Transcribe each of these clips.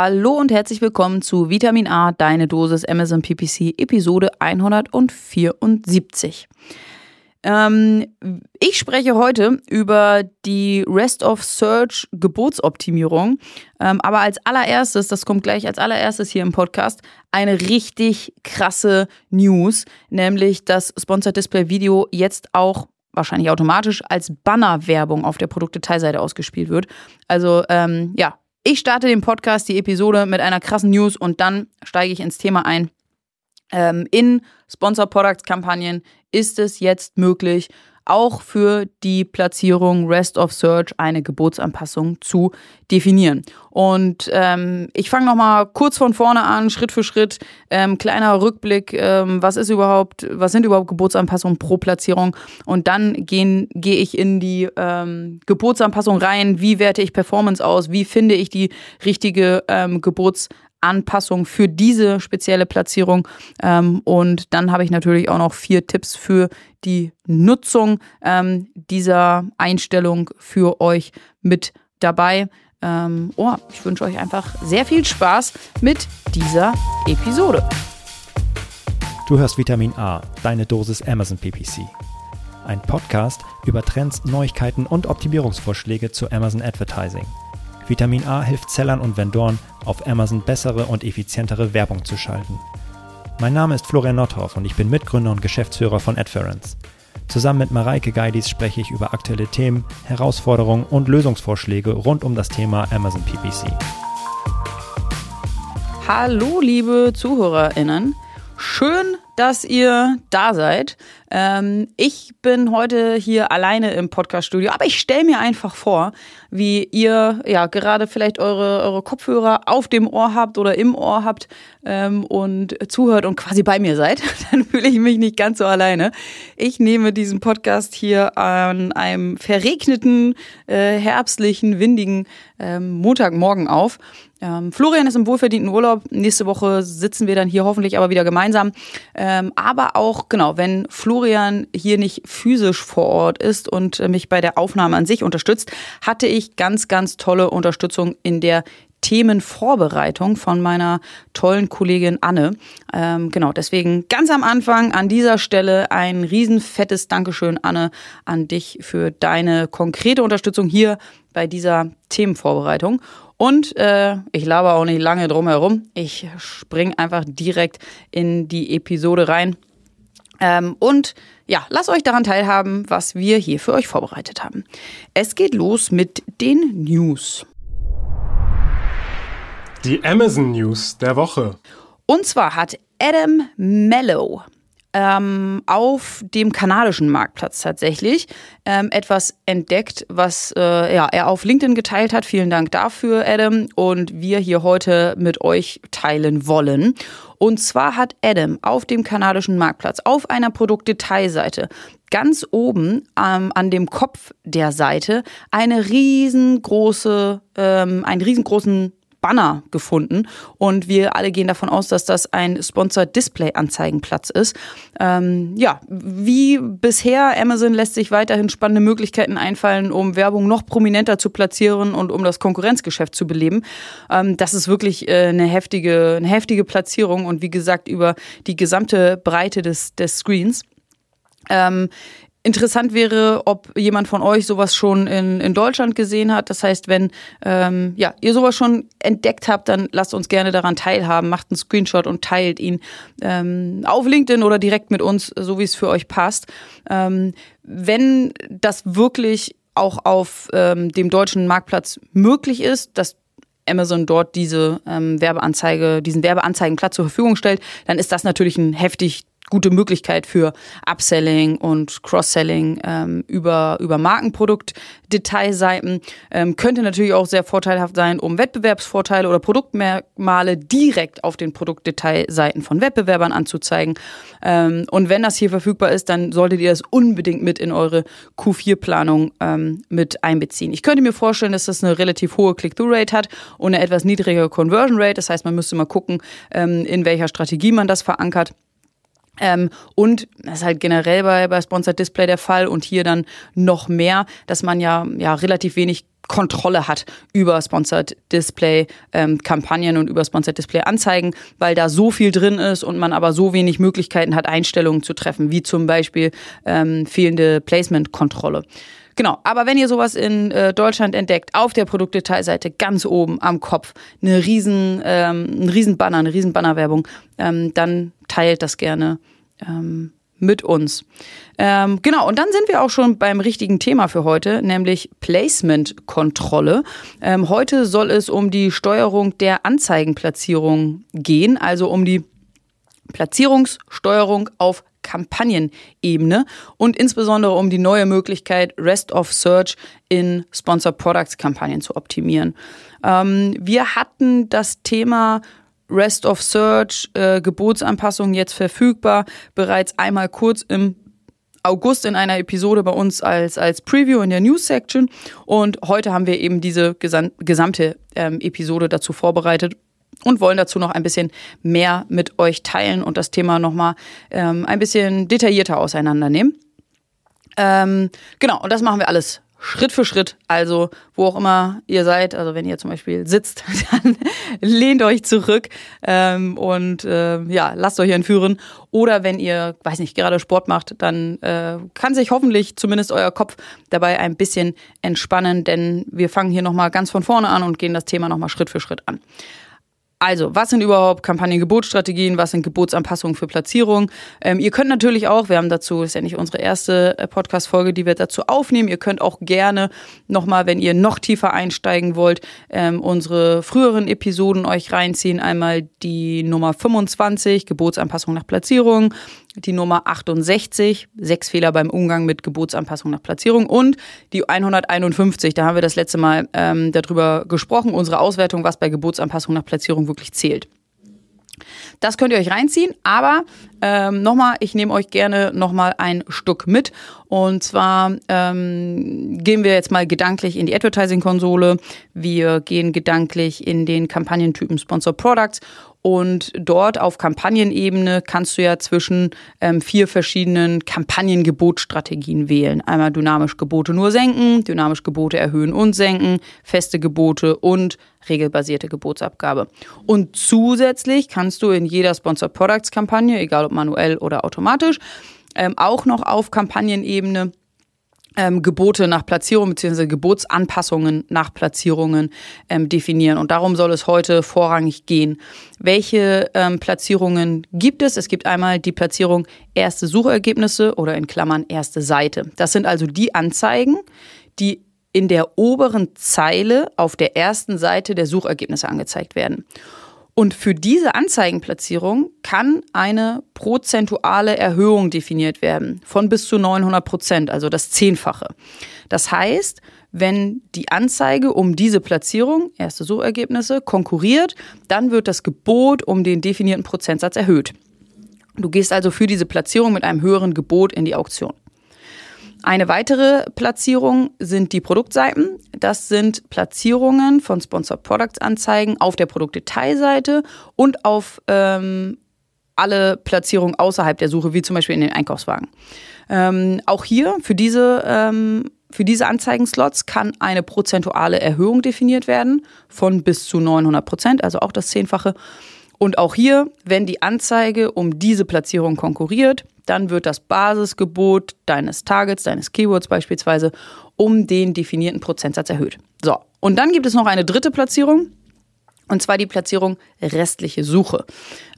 Hallo und herzlich willkommen zu Vitamin A, deine Dosis Amazon PPC, Episode 174. Ähm, ich spreche heute über die Rest of Search Geburtsoptimierung. Ähm, aber als allererstes, das kommt gleich als allererstes hier im Podcast, eine richtig krasse News, nämlich dass Sponsored Display Video jetzt auch wahrscheinlich automatisch als Bannerwerbung auf der Produktdetailseite ausgespielt wird. Also ähm, ja, ich starte den Podcast, die Episode mit einer krassen News und dann steige ich ins Thema ein. Ähm, in Sponsor Products Kampagnen ist es jetzt möglich, auch für die Platzierung Rest of Search eine Geburtsanpassung zu definieren. Und ähm, ich fange nochmal kurz von vorne an, Schritt für Schritt. Ähm, kleiner Rückblick, ähm, was ist überhaupt, was sind überhaupt Geburtsanpassungen pro Platzierung? Und dann gehe geh ich in die ähm, Geburtsanpassung rein. Wie werte ich Performance aus? Wie finde ich die richtige ähm, Geburtsanpassung? Anpassung für diese spezielle Platzierung. Ähm, und dann habe ich natürlich auch noch vier Tipps für die Nutzung ähm, dieser Einstellung für euch mit dabei. Ähm, oh, ich wünsche euch einfach sehr viel Spaß mit dieser Episode. Du hörst Vitamin A, deine Dosis Amazon PPC. Ein Podcast über Trends, Neuigkeiten und Optimierungsvorschläge zu Amazon Advertising. Vitamin A hilft Sellern und Vendoren, auf Amazon bessere und effizientere Werbung zu schalten. Mein Name ist Florian Nothoff und ich bin Mitgründer und Geschäftsführer von Adference. Zusammen mit Mareike Geidis spreche ich über aktuelle Themen, Herausforderungen und Lösungsvorschläge rund um das Thema Amazon PPC. Hallo, liebe ZuhörerInnen. Schön, dass ihr da seid. Ähm, ich bin heute hier alleine im Podcaststudio, aber ich stelle mir einfach vor, wie ihr ja gerade vielleicht eure, eure Kopfhörer auf dem Ohr habt oder im Ohr habt ähm, und zuhört und quasi bei mir seid. Dann fühle ich mich nicht ganz so alleine. Ich nehme diesen Podcast hier an einem verregneten, äh, herbstlichen, windigen ähm, Montagmorgen auf. Ähm, Florian ist im wohlverdienten Urlaub. Nächste Woche sitzen wir dann hier hoffentlich aber wieder gemeinsam. Ähm, aber auch, genau, wenn Florian hier nicht physisch vor Ort ist und äh, mich bei der Aufnahme an sich unterstützt, hatte ich ganz, ganz tolle Unterstützung in der Themenvorbereitung von meiner tollen Kollegin Anne. Ähm, genau, deswegen ganz am Anfang an dieser Stelle ein riesenfettes Dankeschön, Anne, an dich für deine konkrete Unterstützung hier bei dieser Themenvorbereitung. Und äh, ich laber auch nicht lange drum herum. Ich spring einfach direkt in die Episode rein. Ähm, und ja, lasst euch daran teilhaben, was wir hier für euch vorbereitet haben. Es geht los mit den News. Die Amazon News der Woche. Und zwar hat Adam Mellow ähm, auf dem kanadischen Marktplatz tatsächlich ähm, etwas entdeckt, was äh, ja, er auf LinkedIn geteilt hat. Vielen Dank dafür, Adam. Und wir hier heute mit euch teilen wollen. Und zwar hat Adam auf dem kanadischen Marktplatz auf einer Produktdetailseite ganz oben ähm, an dem Kopf der Seite eine riesengroße, ähm, einen riesengroßen Banner gefunden und wir alle gehen davon aus, dass das ein Sponsored Display Anzeigenplatz ist. Ähm, ja, wie bisher, Amazon lässt sich weiterhin spannende Möglichkeiten einfallen, um Werbung noch prominenter zu platzieren und um das Konkurrenzgeschäft zu beleben. Ähm, das ist wirklich äh, eine heftige, eine heftige Platzierung und wie gesagt über die gesamte Breite des, des Screens. Ähm, Interessant wäre, ob jemand von euch sowas schon in, in Deutschland gesehen hat. Das heißt, wenn ähm, ja, ihr sowas schon entdeckt habt, dann lasst uns gerne daran teilhaben. Macht einen Screenshot und teilt ihn ähm, auf LinkedIn oder direkt mit uns, so wie es für euch passt. Ähm, wenn das wirklich auch auf ähm, dem deutschen Marktplatz möglich ist, dass Amazon dort diese ähm, Werbeanzeige, diesen Werbeanzeigenplatz zur Verfügung stellt, dann ist das natürlich ein heftig gute Möglichkeit für Upselling und Cross-Selling ähm, über, über Markenprodukt-Detailseiten. Ähm, könnte natürlich auch sehr vorteilhaft sein, um Wettbewerbsvorteile oder Produktmerkmale direkt auf den Produktdetailseiten von Wettbewerbern anzuzeigen. Ähm, und wenn das hier verfügbar ist, dann solltet ihr das unbedingt mit in eure Q4-Planung ähm, mit einbeziehen. Ich könnte mir vorstellen, dass das eine relativ hohe Click-Through-Rate hat und eine etwas niedrigere Conversion-Rate. Das heißt, man müsste mal gucken, ähm, in welcher Strategie man das verankert. Ähm, und das ist halt generell bei, bei Sponsored Display der Fall und hier dann noch mehr, dass man ja, ja relativ wenig Kontrolle hat über Sponsored Display ähm, Kampagnen und über Sponsored Display Anzeigen, weil da so viel drin ist und man aber so wenig Möglichkeiten hat, Einstellungen zu treffen, wie zum Beispiel ähm, fehlende Placement-Kontrolle. Genau, aber wenn ihr sowas in äh, Deutschland entdeckt, auf der Produktdetailseite ganz oben am Kopf, eine riesen, ähm, ein riesen Banner, eine riesen Bannerwerbung, ähm, dann teilt das gerne ähm, mit uns. Ähm, genau, und dann sind wir auch schon beim richtigen Thema für heute, nämlich Placement-Kontrolle. Ähm, heute soll es um die Steuerung der Anzeigenplatzierung gehen, also um die Platzierungssteuerung auf Kampagnenebene und insbesondere um die neue Möglichkeit, Rest of Search in Sponsor Products Kampagnen zu optimieren. Ähm, wir hatten das Thema Rest of Search, äh, Gebotsanpassung jetzt verfügbar, bereits einmal kurz im August in einer Episode bei uns als, als Preview in der News Section. Und heute haben wir eben diese gesamte ähm, Episode dazu vorbereitet und wollen dazu noch ein bisschen mehr mit euch teilen und das Thema nochmal ähm, ein bisschen detaillierter auseinandernehmen. Ähm, genau, und das machen wir alles Schritt für Schritt. Also, wo auch immer ihr seid, also wenn ihr zum Beispiel sitzt, dann lehnt euch zurück ähm, und äh, ja, lasst euch entführen. Oder wenn ihr, weiß nicht, gerade Sport macht, dann äh, kann sich hoffentlich zumindest euer Kopf dabei ein bisschen entspannen, denn wir fangen hier nochmal ganz von vorne an und gehen das Thema nochmal Schritt für Schritt an. Also, was sind überhaupt Kampagnengebotsstrategien? Was sind Gebotsanpassungen für Platzierung? Ähm, ihr könnt natürlich auch, wir haben dazu, ist ja nicht unsere erste äh, Podcast-Folge, die wir dazu aufnehmen. Ihr könnt auch gerne nochmal, wenn ihr noch tiefer einsteigen wollt, ähm, unsere früheren Episoden euch reinziehen. Einmal die Nummer 25, Gebotsanpassung nach Platzierung, die Nummer 68, sechs Fehler beim Umgang mit Gebotsanpassung nach Platzierung und die 151, da haben wir das letzte Mal ähm, darüber gesprochen, unsere Auswertung, was bei Gebotsanpassung nach Platzierung wirklich zählt. Das könnt ihr euch reinziehen, aber ähm, nochmal, ich nehme euch gerne nochmal ein Stück mit. Und zwar ähm, gehen wir jetzt mal gedanklich in die Advertising-Konsole. Wir gehen gedanklich in den Kampagnentypen Sponsor Products und dort auf Kampagnenebene kannst du ja zwischen ähm, vier verschiedenen Kampagnengebotstrategien wählen. Einmal dynamisch Gebote nur senken, dynamisch Gebote erhöhen und senken, feste Gebote und regelbasierte Gebotsabgabe. Und zusätzlich kannst du in jeder Sponsor Products Kampagne, egal ob manuell oder automatisch, ähm, auch noch auf Kampagnenebene ähm, Gebote nach Platzierung bzw. Gebotsanpassungen nach Platzierungen ähm, definieren. Und darum soll es heute vorrangig gehen. Welche ähm, Platzierungen gibt es? Es gibt einmal die Platzierung erste Suchergebnisse oder in Klammern erste Seite. Das sind also die Anzeigen, die in der oberen Zeile auf der ersten Seite der Suchergebnisse angezeigt werden. Und für diese Anzeigenplatzierung kann eine prozentuale Erhöhung definiert werden von bis zu 900 Prozent, also das Zehnfache. Das heißt, wenn die Anzeige um diese Platzierung, erste Suchergebnisse, konkurriert, dann wird das Gebot um den definierten Prozentsatz erhöht. Du gehst also für diese Platzierung mit einem höheren Gebot in die Auktion. Eine weitere Platzierung sind die Produktseiten. Das sind Platzierungen von Sponsored Products Anzeigen auf der Produktdetailseite und auf ähm, alle Platzierungen außerhalb der Suche, wie zum Beispiel in den Einkaufswagen. Ähm, auch hier für diese, ähm, für diese Anzeigenslots kann eine prozentuale Erhöhung definiert werden von bis zu 900 Prozent, also auch das Zehnfache. Und auch hier, wenn die Anzeige um diese Platzierung konkurriert, dann wird das Basisgebot deines Targets, deines Keywords beispielsweise, um den definierten Prozentsatz erhöht. So, und dann gibt es noch eine dritte Platzierung. Und zwar die Platzierung restliche Suche.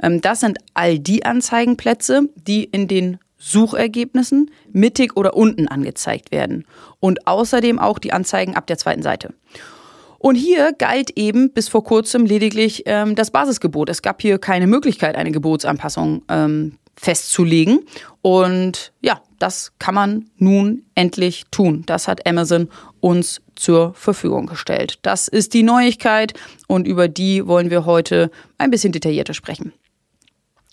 Ähm, das sind all die Anzeigenplätze, die in den Suchergebnissen mittig oder unten angezeigt werden. Und außerdem auch die Anzeigen ab der zweiten Seite. Und hier galt eben bis vor kurzem lediglich ähm, das Basisgebot. Es gab hier keine Möglichkeit, eine Gebotsanpassung ähm, festzulegen. Und ja, das kann man nun endlich tun. Das hat Amazon uns zur Verfügung gestellt. Das ist die Neuigkeit und über die wollen wir heute ein bisschen detaillierter sprechen.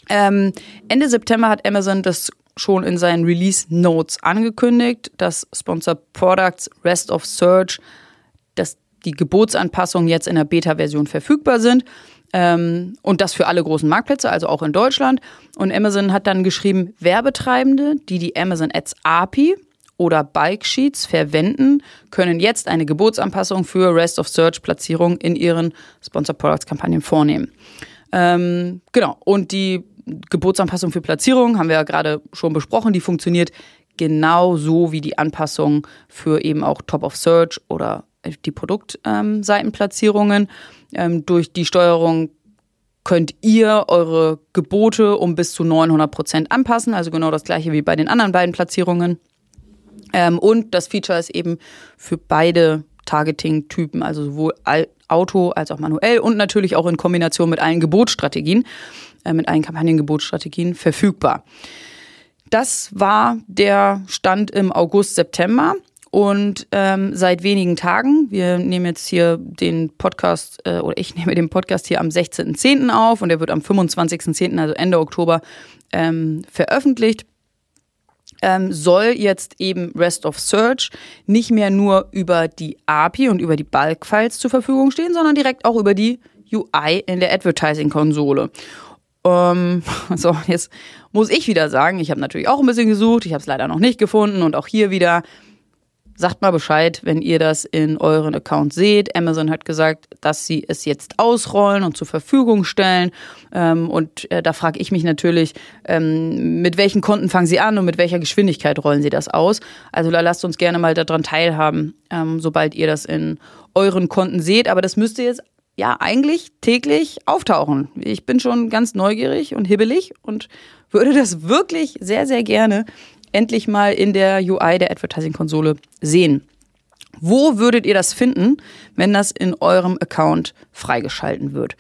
Ähm, Ende September hat Amazon das schon in seinen Release Notes angekündigt, dass Sponsor Products Rest of Search, dass die Gebotsanpassungen jetzt in der Beta-Version verfügbar sind. Ähm, und das für alle großen Marktplätze, also auch in Deutschland. Und Amazon hat dann geschrieben, Werbetreibende, die die Amazon Ads API oder Bike Sheets verwenden, können jetzt eine Gebotsanpassung für Rest of Search Platzierung in ihren Sponsor Products Kampagnen vornehmen. Ähm, genau. Und die Gebotsanpassung für Platzierung haben wir ja gerade schon besprochen. Die funktioniert genau so wie die Anpassung für eben auch Top of Search oder die Produktseitenplatzierungen. Ähm, durch die Steuerung könnt ihr eure Gebote um bis zu 900 Prozent anpassen, also genau das gleiche wie bei den anderen beiden Platzierungen. Ähm, und das Feature ist eben für beide Targeting-Typen, also sowohl Auto als auch manuell und natürlich auch in Kombination mit allen Gebotsstrategien, äh, mit allen Kampagnengebotsstrategien verfügbar. Das war der Stand im August, September. Und ähm, seit wenigen Tagen, wir nehmen jetzt hier den Podcast, äh, oder ich nehme den Podcast hier am 16.10. auf und der wird am 25.10., also Ende Oktober, ähm, veröffentlicht. Ähm, soll jetzt eben Rest of Search nicht mehr nur über die API und über die Bulk-Files zur Verfügung stehen, sondern direkt auch über die UI in der Advertising-Konsole. Ähm, so, jetzt muss ich wieder sagen, ich habe natürlich auch ein bisschen gesucht, ich habe es leider noch nicht gefunden und auch hier wieder Sagt mal Bescheid, wenn ihr das in euren Accounts seht. Amazon hat gesagt, dass sie es jetzt ausrollen und zur Verfügung stellen. Ähm, und äh, da frage ich mich natürlich, ähm, mit welchen Konten fangen sie an und mit welcher Geschwindigkeit rollen sie das aus? Also da lasst uns gerne mal daran teilhaben, ähm, sobald ihr das in euren Konten seht. Aber das müsste jetzt ja eigentlich täglich auftauchen. Ich bin schon ganz neugierig und hibbelig und würde das wirklich sehr, sehr gerne endlich mal in der UI der Advertising-Konsole sehen. Wo würdet ihr das finden, wenn das in eurem Account freigeschalten wird?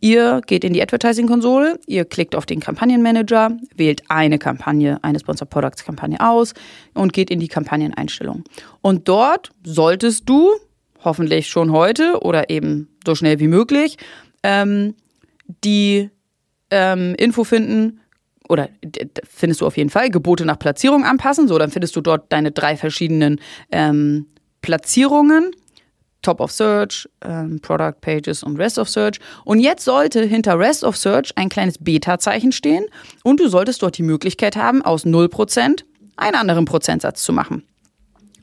Ihr geht in die Advertising-Konsole, ihr klickt auf den Kampagnenmanager, wählt eine Kampagne, eine Sponsor Products Kampagne aus und geht in die Kampagneneinstellung. Und dort solltest du, hoffentlich schon heute oder eben so schnell wie möglich, ähm, die ähm, Info finden, oder findest du auf jeden Fall, Gebote nach Platzierung anpassen. So, dann findest du dort deine drei verschiedenen ähm, Platzierungen. Top of Search, ähm, Product Pages und Rest of Search. Und jetzt sollte hinter Rest of Search ein kleines Beta-Zeichen stehen und du solltest dort die Möglichkeit haben, aus 0% einen anderen Prozentsatz zu machen.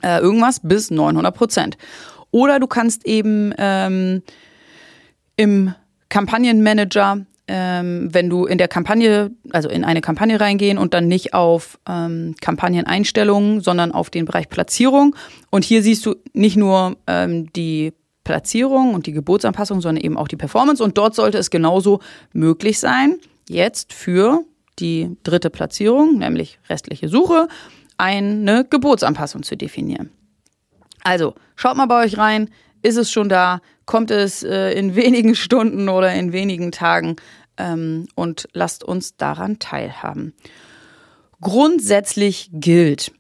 Äh, irgendwas bis 900%. Oder du kannst eben ähm, im Kampagnenmanager ähm, wenn du in der Kampagne, also in eine Kampagne reingehen und dann nicht auf ähm, Kampagneneinstellungen, sondern auf den Bereich Platzierung. Und hier siehst du nicht nur ähm, die Platzierung und die Gebotsanpassung, sondern eben auch die Performance. Und dort sollte es genauso möglich sein, jetzt für die dritte Platzierung, nämlich restliche Suche, eine Gebotsanpassung zu definieren. Also, schaut mal bei euch rein. Ist es schon da? Kommt es äh, in wenigen Stunden oder in wenigen Tagen? Ähm, und lasst uns daran teilhaben. Grundsätzlich gilt,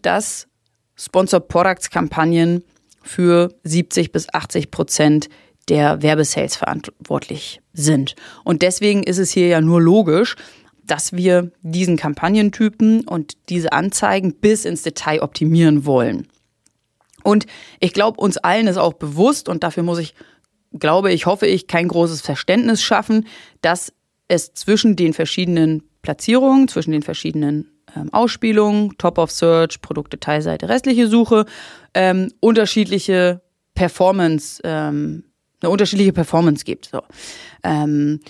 dass Sponsor Products Kampagnen für 70 bis 80 Prozent der Werbesales verantwortlich sind. Und deswegen ist es hier ja nur logisch, dass wir diesen Kampagnentypen und diese Anzeigen bis ins Detail optimieren wollen. Und ich glaube, uns allen ist auch bewusst, und dafür muss ich, glaube ich, hoffe ich, kein großes Verständnis schaffen, dass es zwischen den verschiedenen Platzierungen, zwischen den verschiedenen ähm, Ausspielungen, Top of Search, Produktdetailseite, restliche Suche, ähm, unterschiedliche Performance, ähm, eine unterschiedliche Performance gibt. So. Ähm,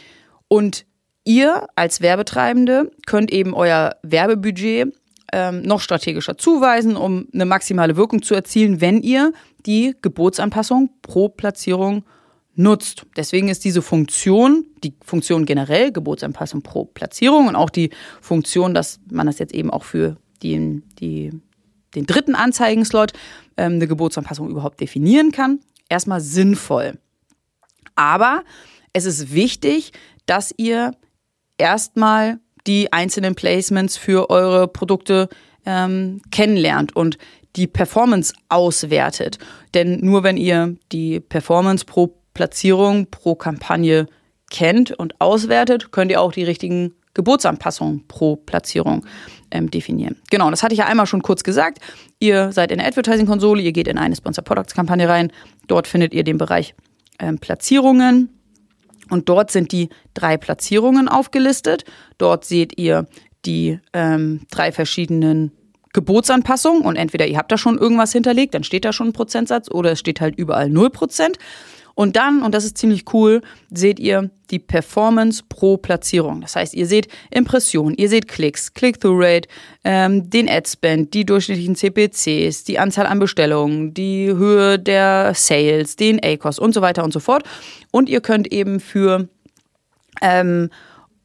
und ihr als Werbetreibende könnt eben euer Werbebudget ähm, noch strategischer zuweisen, um eine maximale Wirkung zu erzielen, wenn ihr die Gebotsanpassung pro Platzierung nutzt. Deswegen ist diese Funktion, die Funktion generell, Gebotsanpassung pro Platzierung und auch die Funktion, dass man das jetzt eben auch für die, die, den dritten Anzeigenslot ähm, eine Gebotsanpassung überhaupt definieren kann, erstmal sinnvoll. Aber es ist wichtig, dass ihr erstmal die einzelnen Placements für eure Produkte ähm, kennenlernt und die Performance auswertet. Denn nur wenn ihr die Performance pro Platzierung, pro Kampagne kennt und auswertet, könnt ihr auch die richtigen Geburtsanpassungen pro Platzierung ähm, definieren. Genau, das hatte ich ja einmal schon kurz gesagt. Ihr seid in der Advertising-Konsole, ihr geht in eine Sponsor Products-Kampagne rein. Dort findet ihr den Bereich ähm, Platzierungen und dort sind die drei Platzierungen aufgelistet. Dort seht ihr die ähm, drei verschiedenen Gebotsanpassung und entweder ihr habt da schon irgendwas hinterlegt, dann steht da schon ein Prozentsatz oder es steht halt überall 0%. Und dann, und das ist ziemlich cool, seht ihr die Performance pro Platzierung. Das heißt, ihr seht Impressionen, ihr seht Klicks, Click-Through-Rate, ähm, den Ad-Spend, die durchschnittlichen CPCs, die Anzahl an Bestellungen, die Höhe der Sales, den ACOS und so weiter und so fort. Und ihr könnt eben für ähm,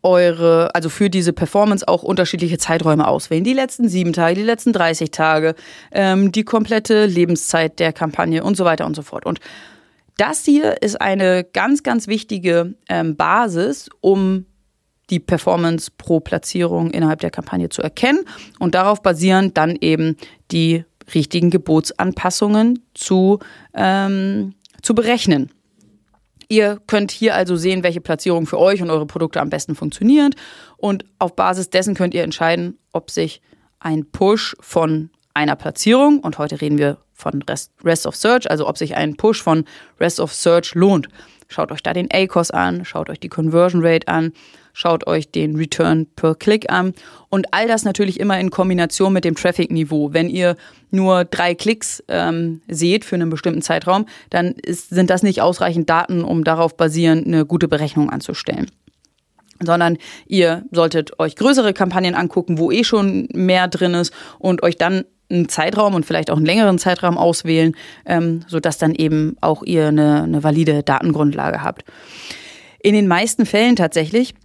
eure, also für diese Performance auch unterschiedliche Zeiträume auswählen. Die letzten sieben Tage, die letzten 30 Tage, ähm, die komplette Lebenszeit der Kampagne und so weiter und so fort. Und das hier ist eine ganz, ganz wichtige ähm, Basis, um die Performance pro Platzierung innerhalb der Kampagne zu erkennen und darauf basieren dann eben die richtigen Gebotsanpassungen zu, ähm, zu berechnen. Ihr könnt hier also sehen, welche Platzierung für euch und eure Produkte am besten funktioniert und auf Basis dessen könnt ihr entscheiden, ob sich ein Push von einer Platzierung und heute reden wir von Rest, Rest of Search, also ob sich ein Push von Rest of Search lohnt. Schaut euch da den ACOS an, schaut euch die Conversion Rate an, schaut euch den Return per Click an und all das natürlich immer in Kombination mit dem Traffic-Niveau. Wenn ihr nur drei Klicks ähm, seht für einen bestimmten Zeitraum, dann ist, sind das nicht ausreichend Daten, um darauf basierend eine gute Berechnung anzustellen sondern ihr solltet euch größere Kampagnen angucken, wo eh schon mehr drin ist und euch dann einen Zeitraum und vielleicht auch einen längeren Zeitraum auswählen, ähm, sodass dann eben auch ihr eine, eine valide Datengrundlage habt. In den meisten Fällen tatsächlich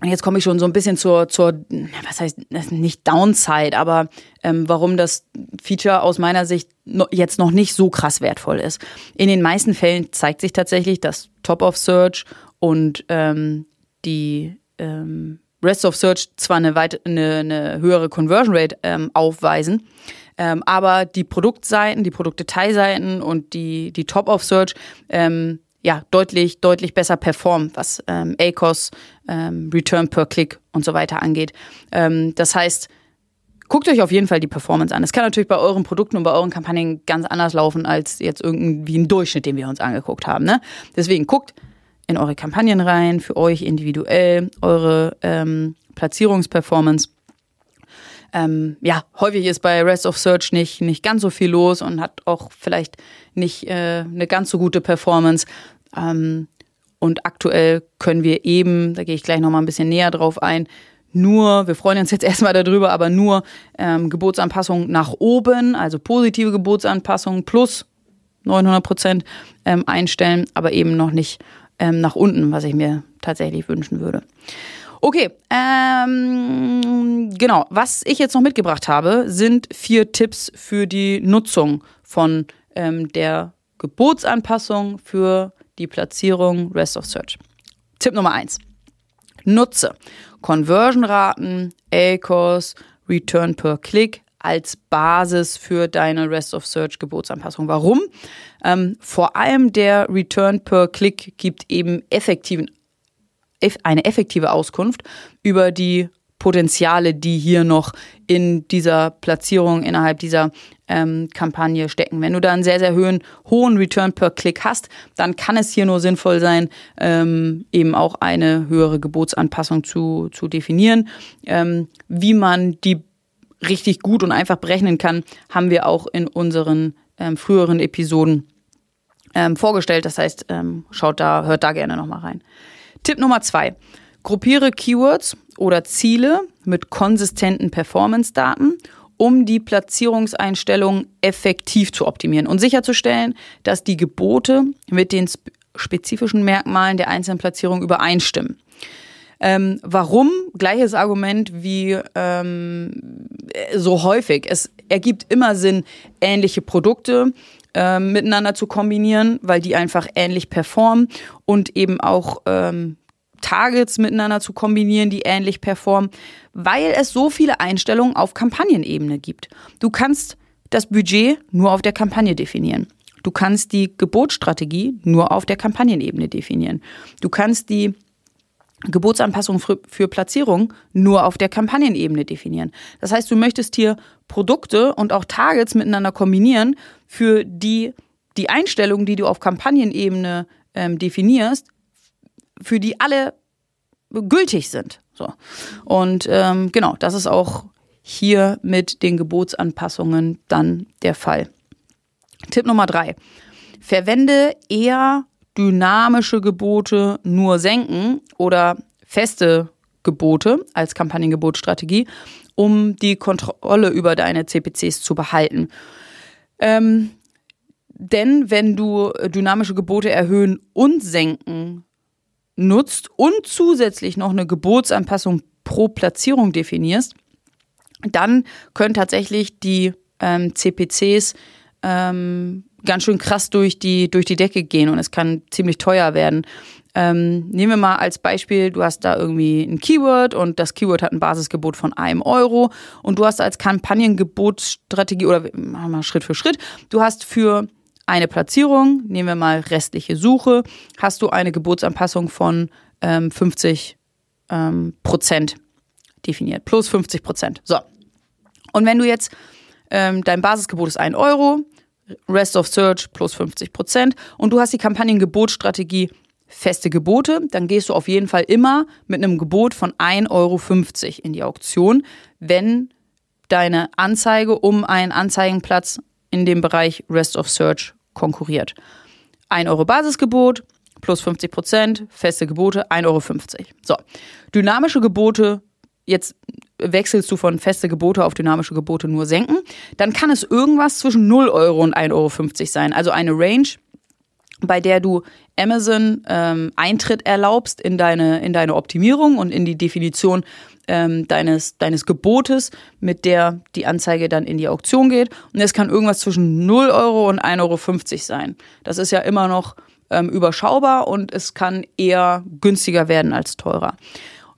und jetzt komme ich schon so ein bisschen zur, zur was heißt, nicht Downside, aber ähm, warum das Feature aus meiner Sicht no, jetzt noch nicht so krass wertvoll ist. In den meisten Fällen zeigt sich tatsächlich, dass Top of Search und ähm, die ähm, Rest of Search zwar eine, weit, eine, eine höhere Conversion Rate ähm, aufweisen, ähm, aber die Produktseiten, die Produktdetailseiten und die, die Top of Search ähm, ja, deutlich, deutlich besser performen, was ähm, ACOS, ähm, Return per Click und so weiter angeht. Ähm, das heißt, guckt euch auf jeden Fall die Performance an. Es kann natürlich bei euren Produkten und bei euren Kampagnen ganz anders laufen als jetzt irgendwie ein Durchschnitt, den wir uns angeguckt haben. Ne? Deswegen guckt, in eure Kampagnen rein, für euch individuell, eure ähm, Platzierungsperformance. Ähm, ja, häufig ist bei Rest of Search nicht, nicht ganz so viel los und hat auch vielleicht nicht äh, eine ganz so gute Performance. Ähm, und aktuell können wir eben, da gehe ich gleich nochmal ein bisschen näher drauf ein, nur, wir freuen uns jetzt erstmal darüber, aber nur ähm, Gebotsanpassungen nach oben, also positive Gebotsanpassungen plus 900 Prozent ähm, einstellen, aber eben noch nicht ähm, nach unten, was ich mir tatsächlich wünschen würde. Okay, ähm, genau. Was ich jetzt noch mitgebracht habe, sind vier Tipps für die Nutzung von ähm, der Gebotsanpassung für die Platzierung Rest of Search. Tipp Nummer eins: Nutze Conversion-Raten, ACOS, Return per Click als Basis für deine Rest of Search Gebotsanpassung. Warum? Ähm, vor allem der Return per Click gibt eben effektiven, eine effektive Auskunft über die Potenziale, die hier noch in dieser Platzierung innerhalb dieser ähm, Kampagne stecken. Wenn du da einen sehr, sehr hohen, hohen Return per Click hast, dann kann es hier nur sinnvoll sein, ähm, eben auch eine höhere Gebotsanpassung zu, zu definieren. Ähm, wie man die richtig gut und einfach berechnen kann, haben wir auch in unseren ähm, früheren Episoden ähm, vorgestellt. Das heißt, ähm, schaut da, hört da gerne nochmal rein. Tipp Nummer zwei. Gruppiere Keywords oder Ziele mit konsistenten Performance-Daten, um die Platzierungseinstellungen effektiv zu optimieren und sicherzustellen, dass die Gebote mit den spezifischen Merkmalen der einzelnen Platzierung übereinstimmen. Ähm, warum? Gleiches Argument wie ähm, so häufig. Es ergibt immer Sinn, ähnliche Produkte ähm, miteinander zu kombinieren, weil die einfach ähnlich performen und eben auch ähm, Targets miteinander zu kombinieren, die ähnlich performen, weil es so viele Einstellungen auf Kampagnenebene gibt. Du kannst das Budget nur auf der Kampagne definieren. Du kannst die Gebotsstrategie nur auf der Kampagnenebene definieren. Du kannst die Gebotsanpassung für, für Platzierung nur auf der Kampagnenebene definieren. Das heißt, du möchtest hier Produkte und auch Targets miteinander kombinieren, für die die Einstellungen, die du auf Kampagnenebene ähm, definierst, für die alle gültig sind. So. Und ähm, genau, das ist auch hier mit den Gebotsanpassungen dann der Fall. Tipp Nummer drei. Verwende eher dynamische Gebote nur senken oder feste Gebote als Kampagnengebotstrategie, um die Kontrolle über deine CPCs zu behalten. Ähm, denn wenn du dynamische Gebote erhöhen und senken nutzt und zusätzlich noch eine Gebotsanpassung pro Platzierung definierst, dann können tatsächlich die ähm, CPCs ähm, ganz schön krass durch die, durch die Decke gehen und es kann ziemlich teuer werden. Ähm, nehmen wir mal als Beispiel, du hast da irgendwie ein Keyword und das Keyword hat ein Basisgebot von einem Euro und du hast als Kampagnengebotsstrategie oder machen wir Schritt für Schritt, du hast für eine Platzierung, nehmen wir mal restliche Suche, hast du eine Gebotsanpassung von ähm, 50 ähm, Prozent definiert, plus 50 Prozent. So. Und wenn du jetzt, ähm, dein Basisgebot ist 1 Euro, Rest of Search plus 50 Prozent und du hast die Kampagnengebotstrategie feste Gebote, dann gehst du auf jeden Fall immer mit einem Gebot von 1,50 Euro in die Auktion, wenn deine Anzeige um einen Anzeigenplatz in dem Bereich Rest of Search konkurriert. 1 Euro Basisgebot plus 50 Prozent, feste Gebote 1,50 Euro. So, dynamische Gebote, jetzt wechselst du von feste Gebote auf dynamische Gebote nur senken, dann kann es irgendwas zwischen 0 Euro und 1,50 Euro sein. Also eine Range, bei der du Amazon ähm, Eintritt erlaubst in deine, in deine Optimierung und in die Definition ähm, deines, deines Gebotes, mit der die Anzeige dann in die Auktion geht. Und es kann irgendwas zwischen 0 Euro und 1,50 Euro sein. Das ist ja immer noch ähm, überschaubar und es kann eher günstiger werden als teurer.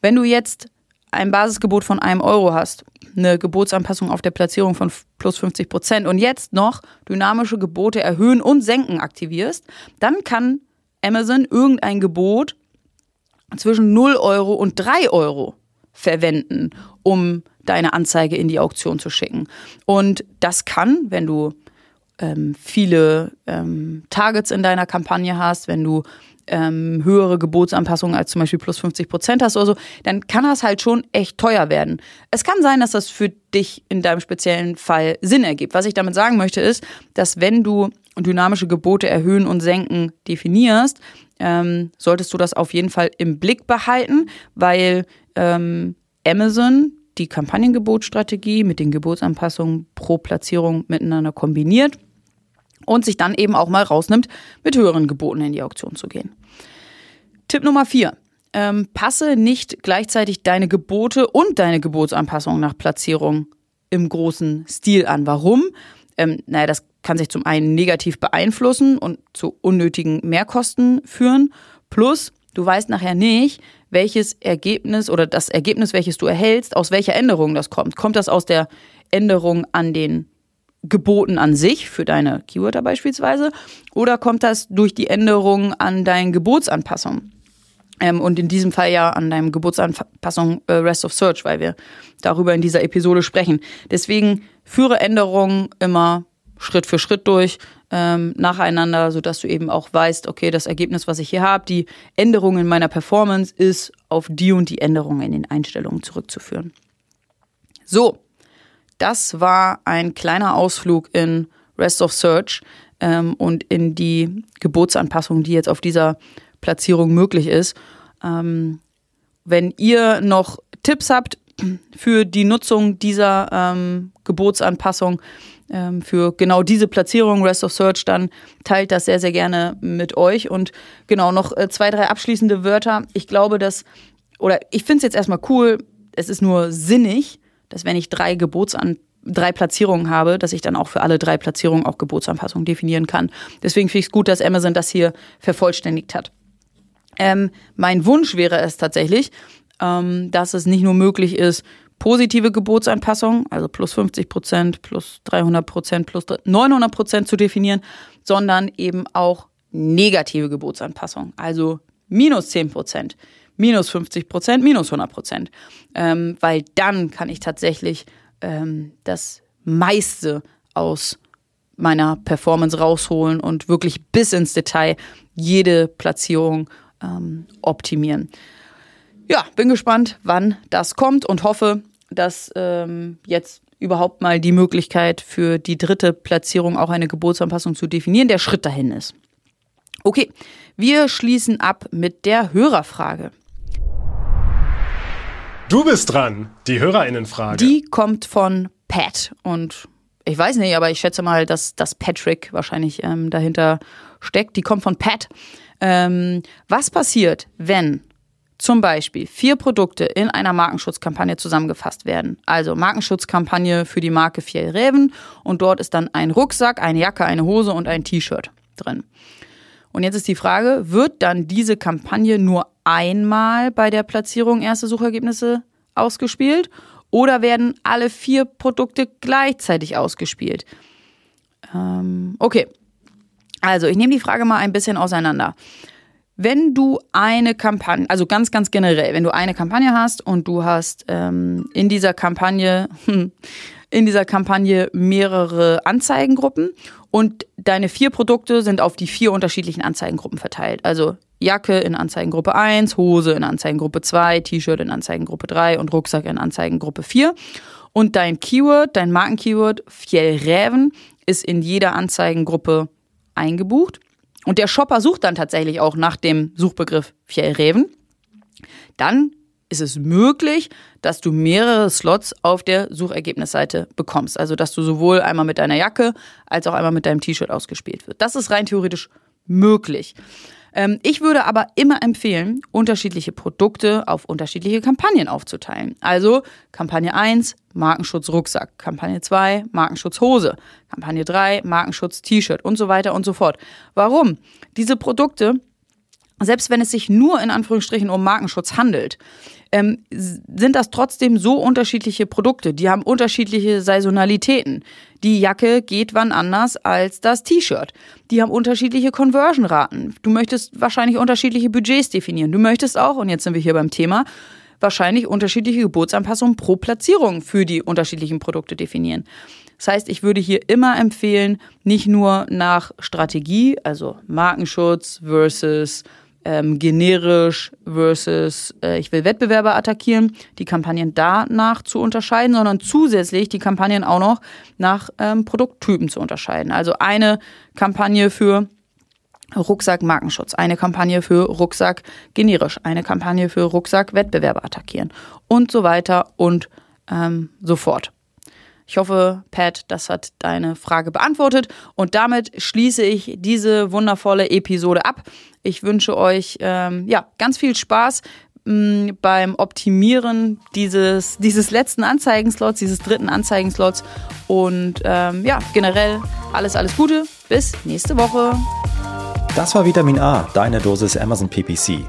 Wenn du jetzt ein Basisgebot von einem Euro hast, eine Gebotsanpassung auf der Platzierung von plus 50 Prozent und jetzt noch dynamische Gebote erhöhen und senken aktivierst, dann kann Amazon irgendein Gebot zwischen 0 Euro und 3 Euro verwenden, um deine Anzeige in die Auktion zu schicken. Und das kann, wenn du ähm, viele ähm, Targets in deiner Kampagne hast, wenn du ähm, höhere Gebotsanpassungen als zum Beispiel plus 50 Prozent hast oder so, dann kann das halt schon echt teuer werden. Es kann sein, dass das für dich in deinem speziellen Fall Sinn ergibt. Was ich damit sagen möchte, ist, dass wenn du dynamische Gebote erhöhen und senken definierst, ähm, solltest du das auf jeden Fall im Blick behalten, weil ähm, Amazon die Kampagnengebotstrategie mit den Gebotsanpassungen pro Platzierung miteinander kombiniert und sich dann eben auch mal rausnimmt, mit höheren Geboten in die Auktion zu gehen. Tipp Nummer vier. Ähm, passe nicht gleichzeitig deine Gebote und deine Gebotsanpassung nach Platzierung im großen Stil an. Warum? Ähm, naja, das kann sich zum einen negativ beeinflussen und zu unnötigen Mehrkosten führen. Plus, du weißt nachher nicht, welches Ergebnis oder das Ergebnis, welches du erhältst, aus welcher Änderung das kommt. Kommt das aus der Änderung an den Geboten an sich für deine Keywörter beispielsweise oder kommt das durch die Änderung an deinen Gebotsanpassungen? Ähm, und in diesem Fall ja an deinem Geburtsanpassung äh, Rest of Search, weil wir darüber in dieser Episode sprechen. Deswegen führe Änderungen immer Schritt für Schritt durch, ähm, nacheinander, sodass du eben auch weißt, okay, das Ergebnis, was ich hier habe, die Änderung in meiner Performance ist auf die und die Änderungen in den Einstellungen zurückzuführen. So, das war ein kleiner Ausflug in Rest of Search ähm, und in die Geburtsanpassung, die jetzt auf dieser Platzierung möglich ist. Ähm, wenn ihr noch Tipps habt für die Nutzung dieser ähm, Gebotsanpassung, ähm, für genau diese Platzierung, Rest of Search, dann teilt das sehr, sehr gerne mit euch. Und genau, noch äh, zwei, drei abschließende Wörter. Ich glaube, dass, oder ich finde es jetzt erstmal cool, es ist nur sinnig, dass wenn ich drei Gebotsan drei Platzierungen habe, dass ich dann auch für alle drei Platzierungen auch Gebotsanpassungen definieren kann. Deswegen finde ich es gut, dass Amazon das hier vervollständigt hat. Ähm, mein Wunsch wäre es tatsächlich, ähm, dass es nicht nur möglich ist, positive Gebotsanpassungen, also plus 50 Prozent, plus 300 Prozent, plus 900 Prozent zu definieren, sondern eben auch negative Gebotsanpassungen, also minus 10 Prozent, minus 50 Prozent, minus 100 Prozent. Ähm, weil dann kann ich tatsächlich ähm, das meiste aus meiner Performance rausholen und wirklich bis ins Detail jede Platzierung ähm, optimieren. Ja, bin gespannt, wann das kommt und hoffe, dass ähm, jetzt überhaupt mal die Möglichkeit für die dritte Platzierung auch eine Gebotsanpassung zu definieren, der Schritt dahin ist. Okay, wir schließen ab mit der Hörerfrage. Du bist dran, die Hörerinnenfrage. Die kommt von Pat und ich weiß nicht, aber ich schätze mal, dass, dass Patrick wahrscheinlich ähm, dahinter steckt. Die kommt von Pat. Ähm, was passiert, wenn zum Beispiel vier Produkte in einer Markenschutzkampagne zusammengefasst werden? Also Markenschutzkampagne für die Marke Fjellreven und dort ist dann ein Rucksack, eine Jacke, eine Hose und ein T-Shirt drin. Und jetzt ist die Frage, wird dann diese Kampagne nur einmal bei der Platzierung erste Suchergebnisse ausgespielt oder werden alle vier Produkte gleichzeitig ausgespielt? Ähm, okay, also ich nehme die Frage mal ein bisschen auseinander. Wenn du eine Kampagne, also ganz, ganz generell, wenn du eine Kampagne hast und du hast ähm, in dieser Kampagne, in dieser Kampagne mehrere Anzeigengruppen und deine vier Produkte sind auf die vier unterschiedlichen Anzeigengruppen verteilt. Also Jacke in Anzeigengruppe 1, Hose in Anzeigengruppe 2, T-Shirt in Anzeigengruppe 3 und Rucksack in Anzeigengruppe 4. Und dein Keyword, dein Markenkeyword Fjellräven ist in jeder Anzeigengruppe eingebucht. Und der Shopper sucht dann tatsächlich auch nach dem Suchbegriff Fjellräven. Dann ist es möglich, dass du mehrere Slots auf der Suchergebnisseite bekommst. Also, dass du sowohl einmal mit deiner Jacke als auch einmal mit deinem T-Shirt ausgespielt wird. Das ist rein theoretisch möglich. Ähm, ich würde aber immer empfehlen, unterschiedliche Produkte auf unterschiedliche Kampagnen aufzuteilen. Also Kampagne 1, Markenschutz Rucksack, Kampagne 2, Markenschutz Hose, Kampagne 3, Markenschutz T-Shirt und so weiter und so fort. Warum? Diese Produkte, selbst wenn es sich nur in Anführungsstrichen um Markenschutz handelt, ähm, sind das trotzdem so unterschiedliche Produkte. Die haben unterschiedliche Saisonalitäten. Die Jacke geht wann anders als das T-Shirt. Die haben unterschiedliche Conversion-Raten. Du möchtest wahrscheinlich unterschiedliche Budgets definieren. Du möchtest auch, und jetzt sind wir hier beim Thema, wahrscheinlich unterschiedliche Gebotsanpassungen pro Platzierung für die unterschiedlichen Produkte definieren. Das heißt, ich würde hier immer empfehlen, nicht nur nach Strategie, also Markenschutz versus ähm, generisch versus äh, ich will Wettbewerber attackieren, die Kampagnen danach zu unterscheiden, sondern zusätzlich die Kampagnen auch noch nach ähm, Produkttypen zu unterscheiden. Also eine Kampagne für Rucksack Markenschutz, eine Kampagne für Rucksack generisch, eine Kampagne für Rucksack Wettbewerber attackieren und so weiter und ähm, so fort. Ich hoffe, Pat, das hat deine Frage beantwortet. Und damit schließe ich diese wundervolle Episode ab. Ich wünsche euch ähm, ja, ganz viel Spaß mm, beim Optimieren dieses, dieses letzten Anzeigenslots, dieses dritten Anzeigenslots. Und ähm, ja, generell alles, alles Gute. Bis nächste Woche. Das war Vitamin A, deine Dosis Amazon PPC.